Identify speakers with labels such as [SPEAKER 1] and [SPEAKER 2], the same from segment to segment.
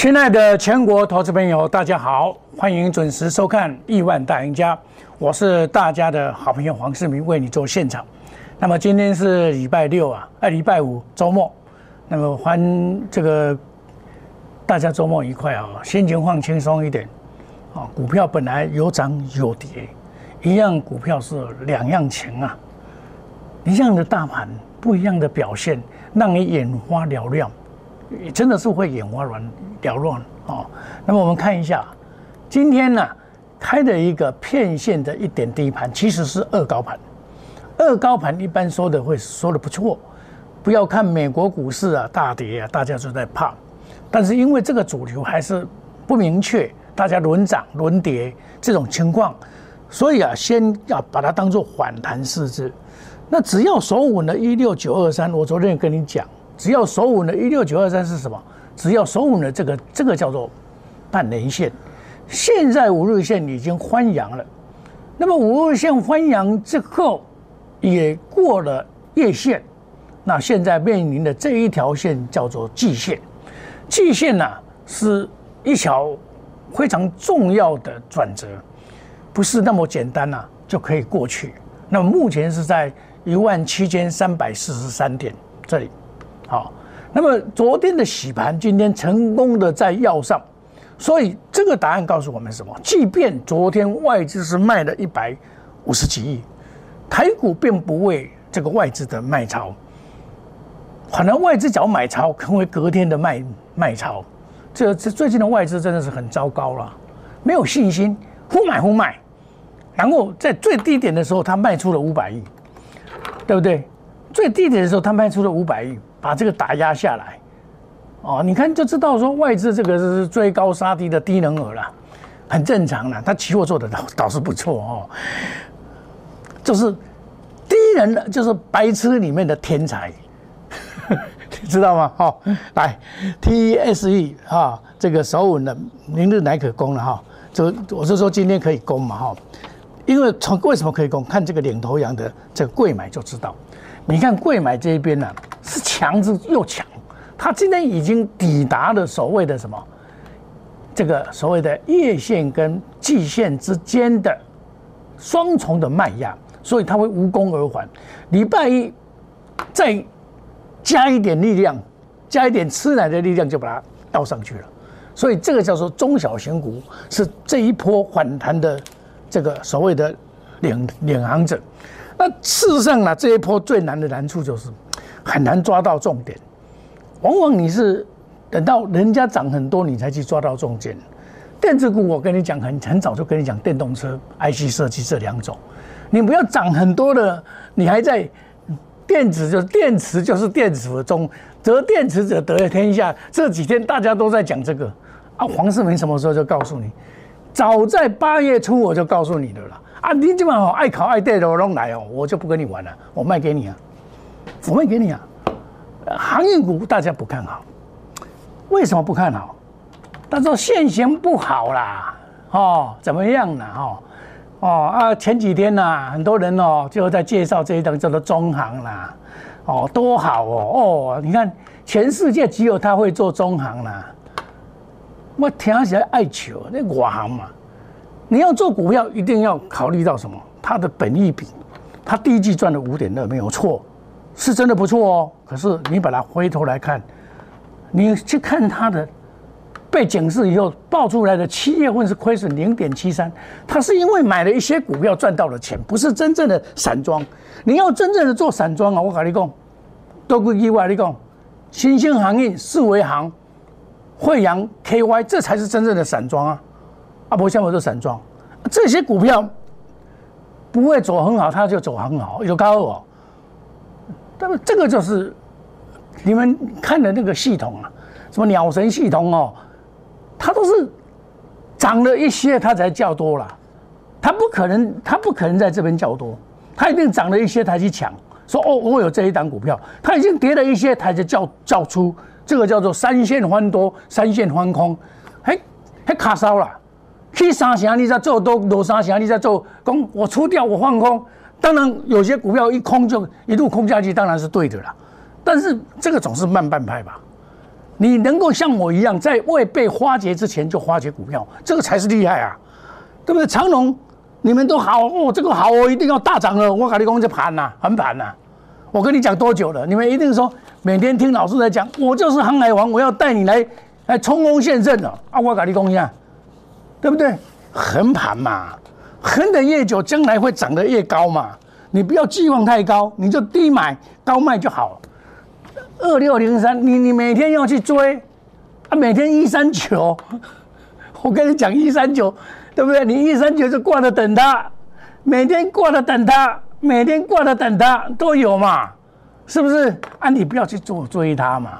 [SPEAKER 1] 亲爱的全国投资朋友，大家好，欢迎准时收看《亿万大赢家》，我是大家的好朋友黄世明，为你做现场。那么今天是礼拜六啊，哎，礼拜五周末，那么欢这个大家周末愉快啊，心情放轻松一点啊。股票本来有涨有跌，一样股票是两样情啊，一样的大盘，不一样的表现，让你眼花缭乱。真的是会眼花乱缭乱哦。那么我们看一下，今天呢开的一个片线的一点低盘，其实是二高盘。二高盘一般说的会说的不错，不要看美国股市啊大跌啊，大家都在怕。但是因为这个主流还是不明确，大家轮涨轮跌这种情况，所以啊，先要把它当做反弹试制。那只要守稳了一六九二三，我昨天也跟你讲。只要守稳了，一六九二三是什么？只要守稳了这个，这个叫做半年线。现在五日线已经翻阳了，那么五日线翻阳之后，也过了月线，那现在面临的这一条线叫做季线。季线呢，是一条非常重要的转折，不是那么简单呐就可以过去。那么目前是在一万七千三百四十三点这里。好，那么昨天的洗盘，今天成功的在要上，所以这个答案告诉我们什么？即便昨天外资是卖了一百五十几亿，台股并不为这个外资的卖超，可能外资只要买超，成为隔天的卖卖超。这这最近的外资真的是很糟糕了，没有信心，忽买忽卖，然后在最低点的时候，他卖出了五百亿，对不对？最低点的时候，他卖出了五百亿。把这个打压下来，哦，你看就知道说外资这个是追高杀低的低能儿了，很正常了。他期货做的倒倒是不错哦，就是低人的就是白痴里面的天才，你知道吗？好，来 T S E 哈，这个手稳的明日乃可攻了哈。就我是说今天可以攻嘛哈，因为从为什么可以攻？看这个领头羊的这个贵买就知道。你看贵买这一边呢，是强之又强，它今天已经抵达了所谓的什么，这个所谓的月线跟季线之间的双重的卖压，所以它会无功而返。礼拜一再加一点力量，加一点吃奶的力量，就把它倒上去了。所以这个叫做中小型股是这一波反弹的这个所谓的领领航者。那事实上呢，这一波最难的难处就是很难抓到重点，往往你是等到人家涨很多，你才去抓到重点。电子股我跟你讲很很早就跟你讲，电动车、IC 设计这两种，你不要涨很多的，你还在电子就是电池就是电子中得电池者得天下。这几天大家都在讲这个啊，黄世明什么时候就告诉你？早在八月初我就告诉你的了。啊，你这么好爱考爱对的，我弄来哦，我就不跟你玩了，我卖给你啊，我卖给你啊。航运股大家不看好，为什么不看好？他说现行不好啦，哦，怎么样呢？哦，哦啊，前几天呢，很多人哦就在介绍这一档叫做中航啦，哦，多好哦，哦，你看全世界只有他会做中航啦，我听起来爱求那外行嘛。你要做股票，一定要考虑到什么？它的本益比，它第一季赚了五点二，没有错，是真的不错哦。可是你把它回头来看，你去看它的被警示以后爆出来的七月份是亏损零点七三，它是因为买了一些股票赚到了钱，不是真正的散装。你要真正的做散装啊，我跟你讲，都归意外你讲，新兴行业、四维行、惠阳 KY，这才是真正的散装啊。阿伯像我做散装，这些股票不会走很好，它就走很好，有高哦。那么这个就是你们看的那个系统啊，什么鸟神系统哦，它都是涨了一些，它才叫多了。它不可能，它不可能在这边叫多，它一定涨了一些，才去抢。说哦，我有这一档股票，它已经跌了一些，它就叫叫出，这个叫做三线翻多，三线翻空，嘿，还卡烧了。去三成，你在做多；落三成，你在做空。我出掉，我放空。当然，有些股票一空就一路空下去，当然是对的啦。但是这个总是慢半拍吧。你能够像我一样，在未被花劫之前就花劫股票，这个才是厉害啊，对不对？长隆，你们都好哦，这个好，我一定要大涨了。我卡利公，这盘呐，横盘呐。我跟你讲多久了？你们一定说每天听老师在讲，我就是航海王，我要带你来来冲锋陷阵了啊！我卡利公一下，对不对？横盘嘛，横的越久，将来会涨得越高嘛。你不要寄望太高，你就低买高卖就好。二六零三，你你每天要去追啊，每天一三九，我跟你讲一三九，对不对？你一三九就挂着等它，每天挂着等它。每天挂着等它都有嘛，是不是？啊，你不要去做追它嘛，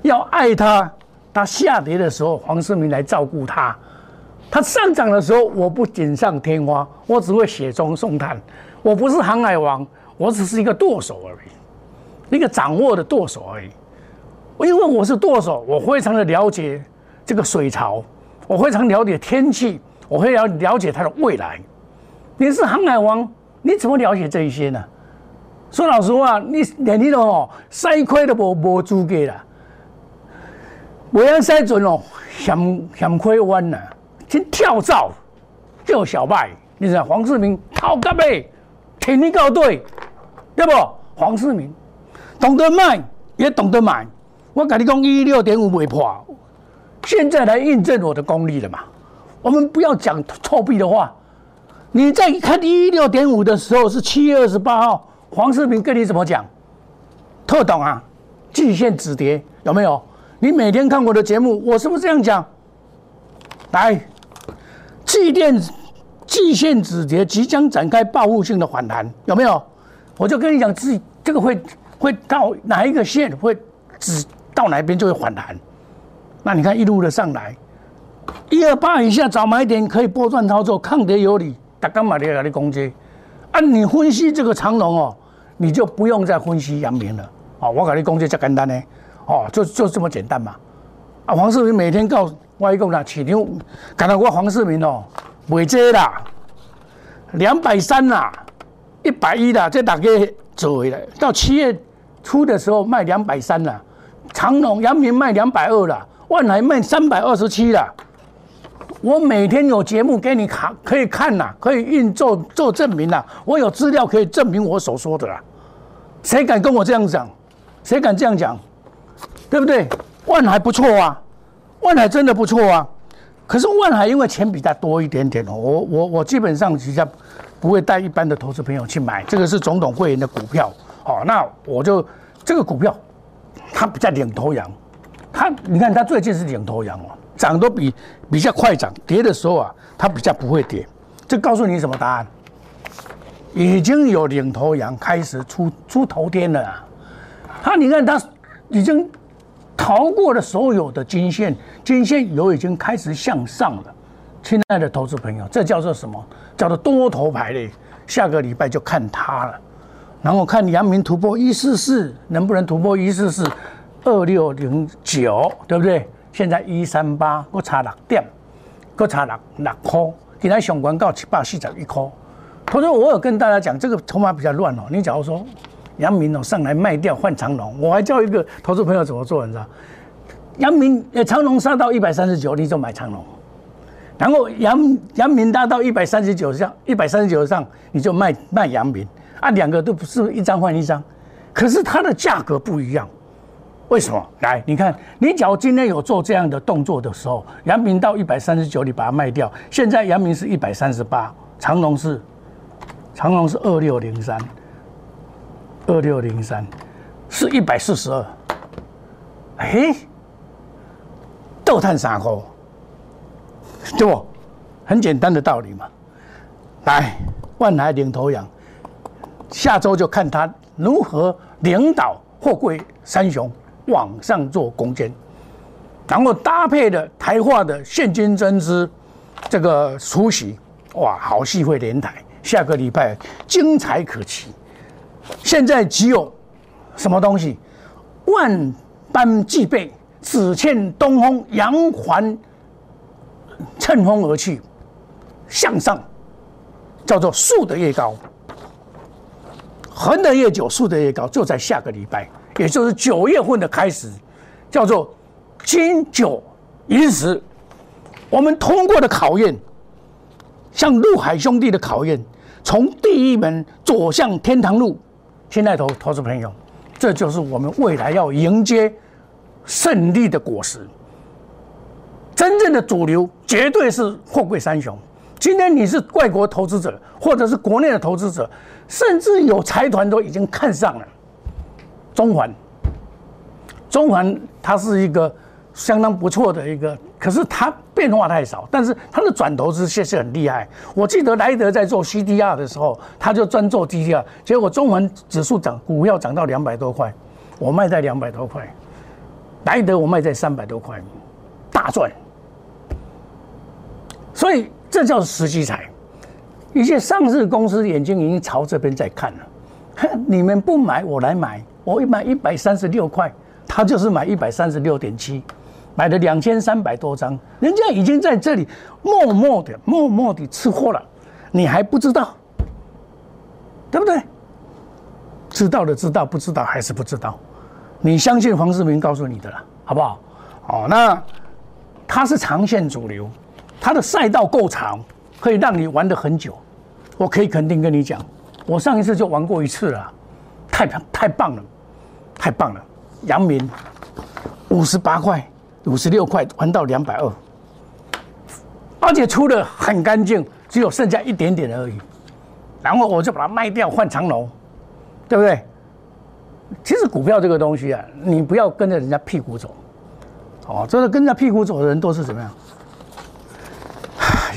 [SPEAKER 1] 要爱它。它下跌的时候，黄世明来照顾它；它上涨的时候，我不锦上添花，我只会雪中送炭。我不是航海王，我只是一个舵手而已，一个掌握的舵手而已。因为我是舵手，我非常的了解这个水潮，我非常了解天气，我会了了解它的未来。你是航海王。你怎么了解这一些呢？说老实话，你连你哦，筛亏都无无资格啦。未安筛准哦，嫌嫌亏弯呐，跳蚤叫小麦。你知道黄世明套甲呗，挺你告对，对不？黄世明懂得卖，也懂得买。我跟你讲，一六点五未破，现在来印证我的功力了嘛？我们不要讲臭屁的话。你在看一六点五的时候是七月二十八号，黄世明跟你怎么讲？特懂啊，季线止跌有没有？你每天看我的节目，我是不是这样讲？来，季电季线止跌即将展开报复性的反弹，有没有？我就跟你讲，己这个会会到哪一个线会止到哪边就会反弹。那你看一路的上来，一二八以下早买点可以波段操作，抗跌有理。他干嘛要给你攻击？啊，你分析这个长龙哦，你就不用再分析阳明了。哦，我给你攻击就简单呢。哦，就就这么简单嘛。啊，黄世明每天告我一个啦，起牛，看到我黄世明哦，未接啦，两百三啦，一百一啦，这大家做了。到七月初的时候卖两百三啦，长龙、阳明卖两百二啦，万海卖三百二十七啦。我每天有节目给你看，可以看呐，可以运作做证明呐。我有资料可以证明我所说的啦。谁敢跟我这样讲？谁敢这样讲？对不对？万海不错啊，万海真的不错啊。可是万海因为钱比较多一点点哦，我我我基本上其实不会带一般的投资朋友去买。这个是总统会员的股票哦，那我就这个股票它比较领头羊，它你看它最近是领头羊哦。涨都比比较快涨，跌的时候啊，它比较不会跌。这告诉你什么答案？已经有领头羊开始出出头天了啊。它你看它已经逃过了所有的均线，均线有已经开始向上了。亲爱的投资朋友，这叫做什么？叫做多头排列。下个礼拜就看它了，然后看阳明突破一四四，能不能突破一四四二六零九，对不对？现在一三八，我差六点，我差六六块，今天上关到七百四十一块。他说我有跟大家讲，这个筹码比较乱哦。你假如说阳明哦上来卖掉换长龙，我还叫一个 投资朋友怎么做，你知道？阳明呃长龙杀到一百三十九，你就买长龙，然后阳阳明达到一百三十九上，一百三十九上你就卖卖阳明啊，两个都不是一张换一张，可是它的价格不一样。为什么？来，你看，你假如今天有做这样的动作的时候，阳明到一百三十九，你把它卖掉。现在阳明是一百三十八，长隆是长隆是二六零三，二六零三是一百四十二。哎，豆炭三块，对不？很简单的道理嘛。来，万海领头羊，下周就看他如何领导货柜三雄。往上做攻坚，然后搭配的台化的现金增资，这个出席，哇，好戏会连台，下个礼拜精彩可期。现在只有什么东西？万般俱备，只欠东风扬帆，乘风而去，向上，叫做树的越高，横的越久，竖的越高，就在下个礼拜。也就是九月份的开始，叫做金九银十，我们通过的考验，像陆海兄弟的考验，从第一门走向天堂路。亲爱的投资朋友，这就是我们未来要迎接胜利的果实。真正的主流绝对是货柜三雄。今天你是外国投资者，或者是国内的投资者，甚至有财团都已经看上了中环。中环它是一个相当不错的一个，可是它变化太少，但是它的转投资确实很厉害。我记得莱德在做 CDR 的时候，他就专做 DDR，结果中环指数涨，股票涨到两百多块，我卖在两百多块，莱德我卖在三百多块，大赚。所以这叫时机财，一些上市公司眼睛已经朝这边在看了。你们不买，我来买。我一买一百三十六块，他就是买一百三十六点七，买了两千三百多张，人家已经在这里默默的、默默的吃货了，你还不知道，对不对？知道的知道，不知道还是不知道。你相信黄世明告诉你的了，好不好？哦，那他是长线主流。它的赛道够长，可以让你玩的很久。我可以肯定跟你讲，我上一次就玩过一次了，太太棒了，太棒了。阳明五十八块、五十六块还到两百二，而且出的很干净，只有剩下一点点而已。然后我就把它卖掉换长龙，对不对？其实股票这个东西啊，你不要跟着人家屁股走。哦，这个跟着屁股走的人都是怎么样？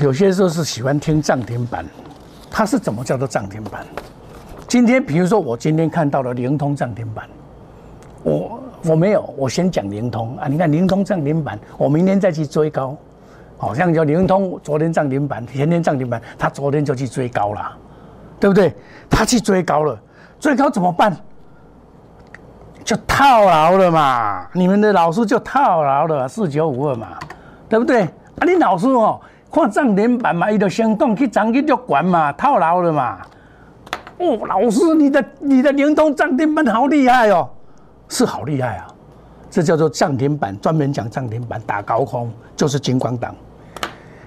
[SPEAKER 1] 有些时候是喜欢听涨停板，它是怎么叫做涨停板？今天比如说我今天看到了灵通涨停板，我我没有，我先讲灵通啊！你看灵通涨停板，我明天再去追高，好像叫灵通昨天涨停板，前天涨停板，他昨天就去追高了，对不对？他去追高了，追高怎么办？就套牢了嘛！你们的老师就套牢了四九五二嘛，对不对？啊，你老师哦。看涨停板嘛，伊就先动去涨去就管嘛，套牢了嘛。哦，老师，你的你的灵通涨停板好厉害哦，是好厉害啊。这叫做涨停板，专门讲涨停板打高空，就是金光党。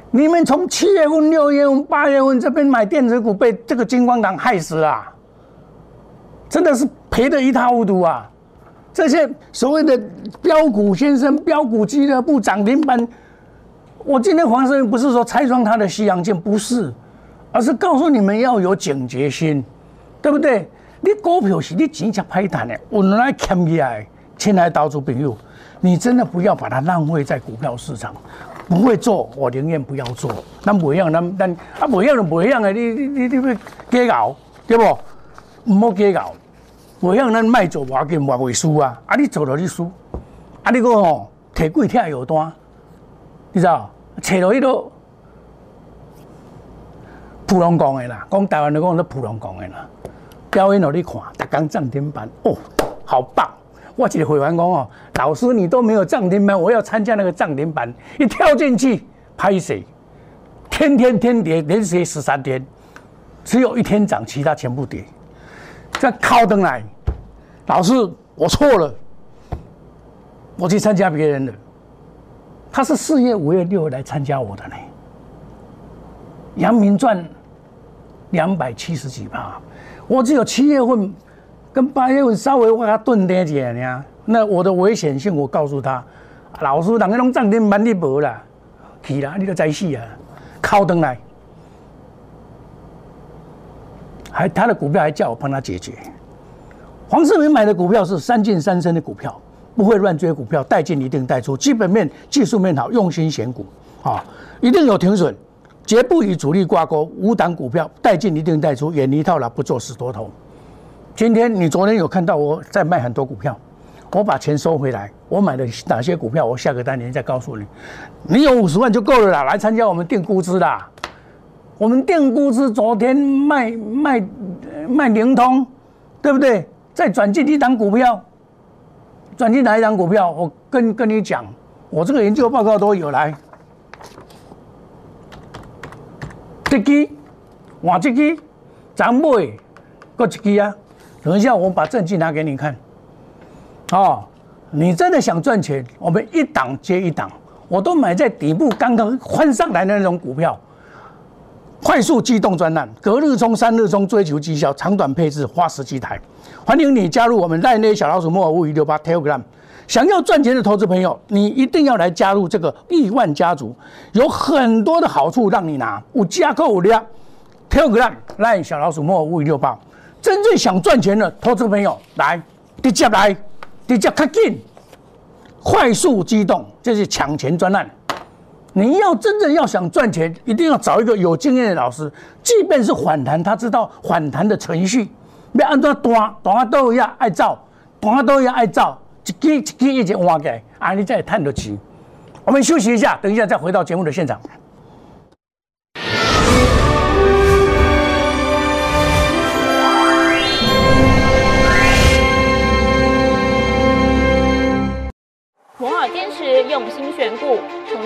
[SPEAKER 1] 你们从七月份、六月份、八月份这边买电子股，被这个金光党害死了，真的是赔得一塌糊涂啊。这些所谓的标股先生、标股俱乐部涨停板。我今天黄世明不是说拆穿他的西洋镜，不是，而是告诉你们要有警觉心，对不对？你股票是你钱才拍赚的，我来欠起来，亲爱的投资朋友，你真的不要把它浪费在股票市场，不会做，我宁愿不要做。那不一样，那那啊不一样就不一样的，你你你你要加熬，对不？唔好计较，不一样咱卖做话紧，话会输啊！啊，你做了你输，啊，你个吼提贵贴有单。你知道，找到迄个普通讲的啦，讲台湾人讲是普通讲的啦。表演给你看，逐工涨停板哦，好棒！我一个会员讲哦，老师你都没有涨停板，我要参加那个涨停板，一跳进去拍谁？天天天跌，连续十三天，只有一天涨，其他全部跌。这靠灯来，老师我错了，我去参加别人的。他是四月、五月、六来参加我的呢。阳明赚两百七十几趴，我只有七月份跟八月份稍微往他顿点几呢。那我的危险性，我告诉他，老师，人家拢涨停板你无啦，去啦，你都在死啊，靠登来，还他的股票还叫我帮他解决。黄世明买的股票是三进三升的股票。不会乱追股票，带进一定带出，基本面、技术面好，用心选股啊，一定有停损，绝不与主力挂钩。五档股票带进一定带出，远离套牢，不做死多头。今天你昨天有看到我在卖很多股票，我把钱收回来，我买了哪些股票，我下个单年再告诉你。你有五十万就够了啦，来参加我们定估值啦。我们定估值昨天卖卖卖灵通，对不对？再转进一档股票。转进哪一张股票？我跟跟你讲，我这个研究报告都有来。这支，换这支，咱买，过一支啊。等一下，我把证据拿给你看。哦，你真的想赚钱，我们一档接一档，我都买在底部刚刚翻上来的那种股票。快速机动专案，隔日冲、三日冲，追求绩效，长短配置，花十几台。欢迎你加入我们赖内小老鼠莫尔五一六八 Telegram。想要赚钱的投资朋友，你一定要来加入这个亿万家族，有很多的好处让你拿。五加购五量 Telegram 赖小老鼠莫尔五一六八。真正想赚钱的投资朋友，来直接来，直接卡进，快速机动，这是抢钱专案。你要真正要想赚钱，一定要找一个有经验的老师。即便是反弹，他知道反弹的程序，要按照单，单都要按照，单都要按照，一支一支一直挖起来，啊，你再探得起。我们休息一下，等一下再回到节目的现场。
[SPEAKER 2] 摩尔坚持用心选股，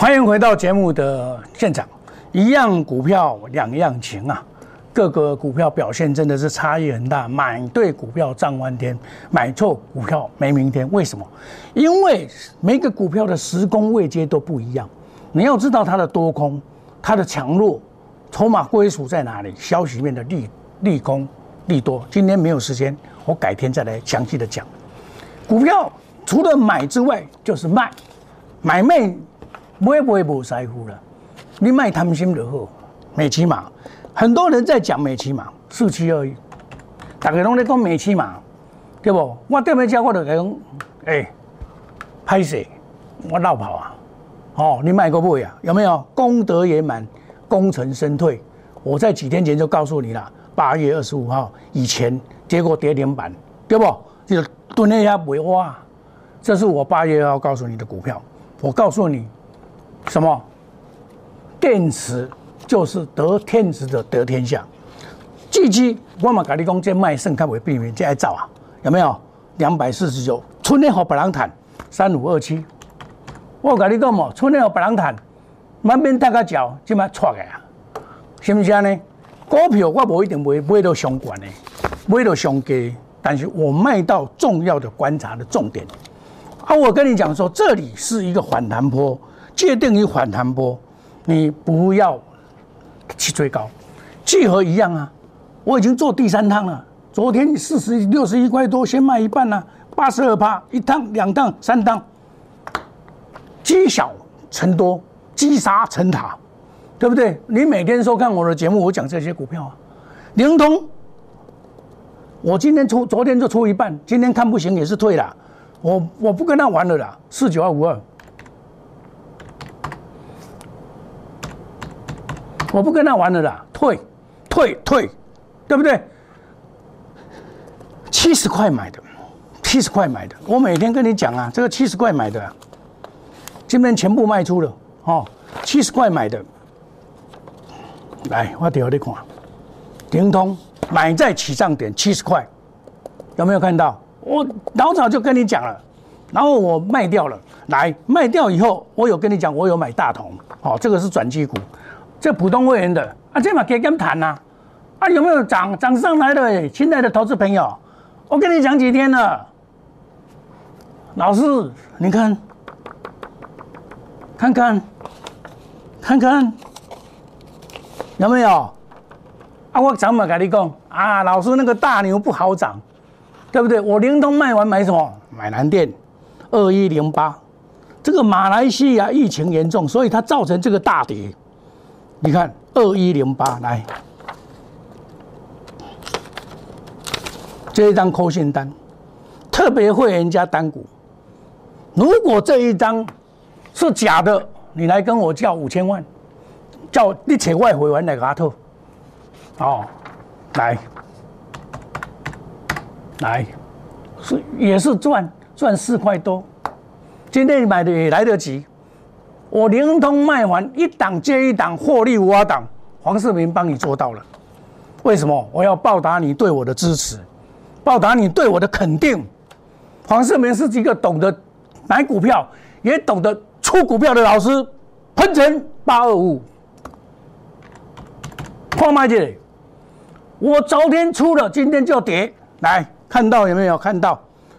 [SPEAKER 1] 欢迎回到节目的现场，一样股票两样情啊，各个股票表现真的是差异很大。买对股票涨翻天，买错股票没明天。为什么？因为每个股票的时空位阶都不一样。你要知道它的多空、它的强弱、筹码归属在哪里，消息面的利利空、利多。今天没有时间，我改天再来详细的讲。股票除了买之外，就是卖，买卖。买不会不在乎了，你卖贪心就好。美骑马，很多人在讲美骑马，四七二一。大家拢在讲美骑马，对不？我对面讲我就讲，哎，拍死，我绕跑啊！哦，你卖个不呀？有没有功德圆满，功成身退？我在几天前就告诉你了，八月二十五号以前，结果跌停板，对不？就蹲那下不哇，这是我八月要告诉你的股票，我告诉你。什么？电池就是得天时的得天下。巨基我嘛跟你讲，这卖肾看为避免，这爱造啊？有没有？两百四十九，春天和白狼坦三五二七。我跟你讲嘛，春天和白狼坦满边大个脚，即马错个啊？是不是呢？股票我不一定买买到相关的，买到上低，但是我卖到重要的观察的重点。啊，我跟你讲说，这里是一个反弹坡。界定于反弹波，你不要去追高，聚合一样啊！我已经做第三趟了。昨天四十六十一块多，先卖一半了，八十二趴，一趟、两趟、三趟，积小成多，积沙成塔，对不对？你每天收看我的节目，我讲这些股票啊，灵通，我今天出，昨天就出一半，今天看不行也是退了，我我不跟他玩了啦，四九二五二。我不跟他玩了啦，退，退，退，对不对？七十块买的，七十块买的，我每天跟你讲啊，这个七十块买的，今天全部卖出了，哦，七十块买的，来，我调你看，灵通买在起涨点七十块，有没有看到？我老早就跟你讲了，然后我卖掉了，来卖掉以后，我有跟你讲，我有买大同，哦，这个是转机股。这普通会员的啊，这嘛可以跟谈呐，啊有没有涨涨上来的亲爱的投资朋友？我跟你讲几天了，老师，你看，看看，看看，有没有？啊，我怎么跟你讲啊？老师那个大牛不好涨，对不对？我灵通卖完买什么？买蓝电，二一零八，这个马来西亚疫情严重，所以它造成这个大跌。你看二一零八来，这一张扣线单，特别会员加单股。如果这一张是假的，你来跟我叫五千万，叫你扯外汇完来给他透。哦，来，来，是也是赚赚四块多，今天买的也来得及。我灵通卖完一档接一档，获利无法挡。黄世明帮你做到了，为什么？我要报答你对我的支持，报答你对我的肯定。黄世明是一个懂得买股票，也懂得出股票的老师。喷成八二五，矿卖这里，我昨天出了，今天就跌。来看到有没有看到？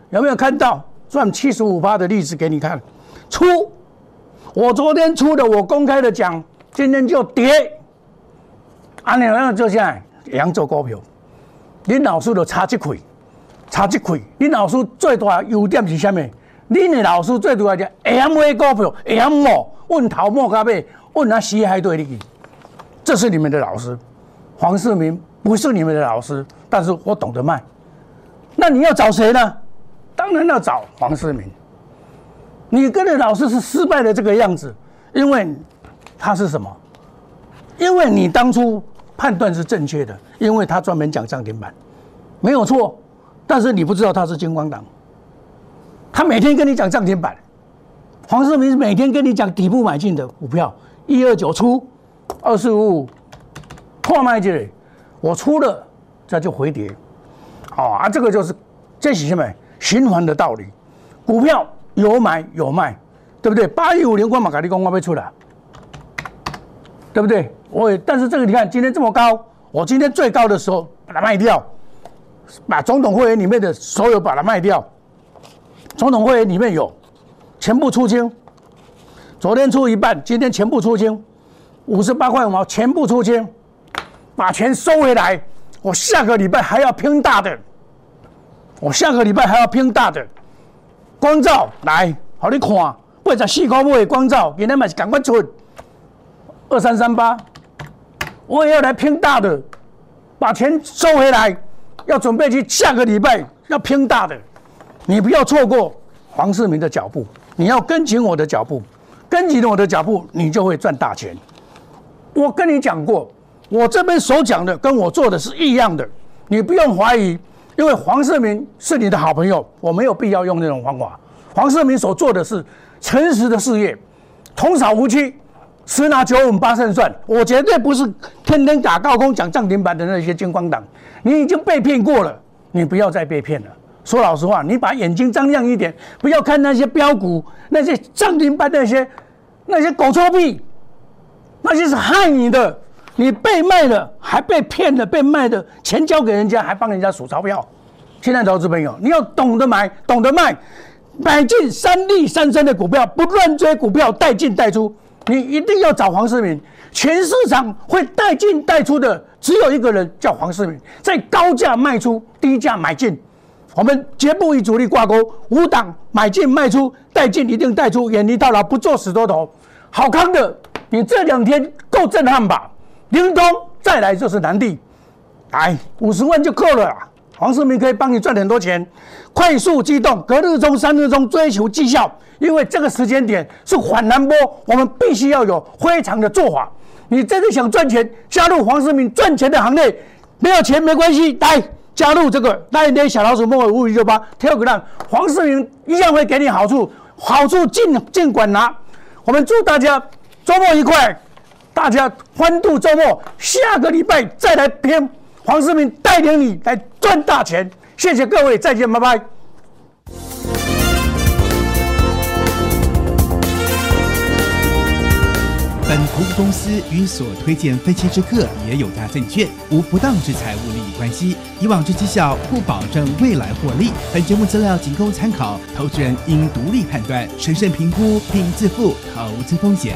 [SPEAKER 1] 有没有看到赚七十五趴的例子给你看？出。我昨天出的，我公开的讲，今天就跌。啊，你那就现在扬州股票，你老师都差一块，差一块。你老师最大优点是什么？你的老师最主要就 M A 股票，M 某问头莫加尾，问他西海对你，这是你们的老师。黄世明不是你们的老师，但是我懂得卖。那你要找谁呢？当然要找黄世明。你跟的老师是失败的这个样子，因为他是什么？因为你当初判断是正确的，因为他专门讲涨停板，没有错。但是你不知道他是金光党，他每天跟你讲涨停板。黄世明每天跟你讲底部买进的股票，一二九出，二四五五破卖这里，我出了，这就回跌。哦啊，这个就是这是什么循环的道理，股票。有买有卖，对不对？八一五零光马卡利公会不会出来？对不对？我也，但是这个你看今天这么高，我今天最高的时候把它卖掉，把总统会员里面的所有把它卖掉。总统会员里面有全部出清，昨天出一半，今天全部出清，五十八块五毛全部出清，把钱收回来。我下个礼拜还要拼大的，我下个礼拜还要拼大的。光照来，好你看，八十四块买光照，今天嘛是赶快出二三三八，我也要来拼大的，把钱收回来，要准备去下个礼拜要拼大的，你不要错过黄世明的脚步，你要跟紧我的脚步，跟紧我的脚步，你就会赚大钱。我跟你讲过，我这边所讲的跟我做的是一样的，你不用怀疑。因为黄世明是你的好朋友，我没有必要用那种方法。黄世明所做的是诚实的事业，童叟无欺，十拿九稳八胜算。我绝对不是天天打高空讲涨停板的那些金光党。你已经被骗过了，你不要再被骗了。说老实话，你把眼睛张亮一点，不要看那些标股、那些涨停板那些那些狗臭屁，那些是害你的。你被卖了，还被骗了，被卖的钱交给人家，还帮人家数钞票。现在投资朋友，你要懂得买，懂得卖，买进三利三升的股票，不乱追股票，带进带出。你一定要找黄世明。全市场会带进带出的只有一个人，叫黄世明，在高价卖出，低价买进。我们绝不与主力挂钩，五档买进卖出，带进一定带出，远离套牢，不做死多头。好康的，你这两天够震撼吧？灵通再来就是南地，来五十万就够了。黄世明可以帮你赚很多钱，快速机动，隔日中、三日中追求绩效，因为这个时间点是缓南波，我们必须要有非常的做法。你真的想赚钱，加入黄世明赚钱的行列，没有钱没关系，来加入这个那一天小老鼠莫尔五五六八跳个浪，黄世明一样会给你好处，好处尽尽管拿。我们祝大家周末愉快。大家欢度周末，下个礼拜再来拼。黄世明带领你来赚大钱，谢谢各位，再见，拜拜。
[SPEAKER 3] 本投资公司与所推荐分期之客也有大证券无不当之财务利益关系，以往之绩效不保证未来获利。本节目资料仅供参考，投资人应独立判断、审慎评估并自负投资风险。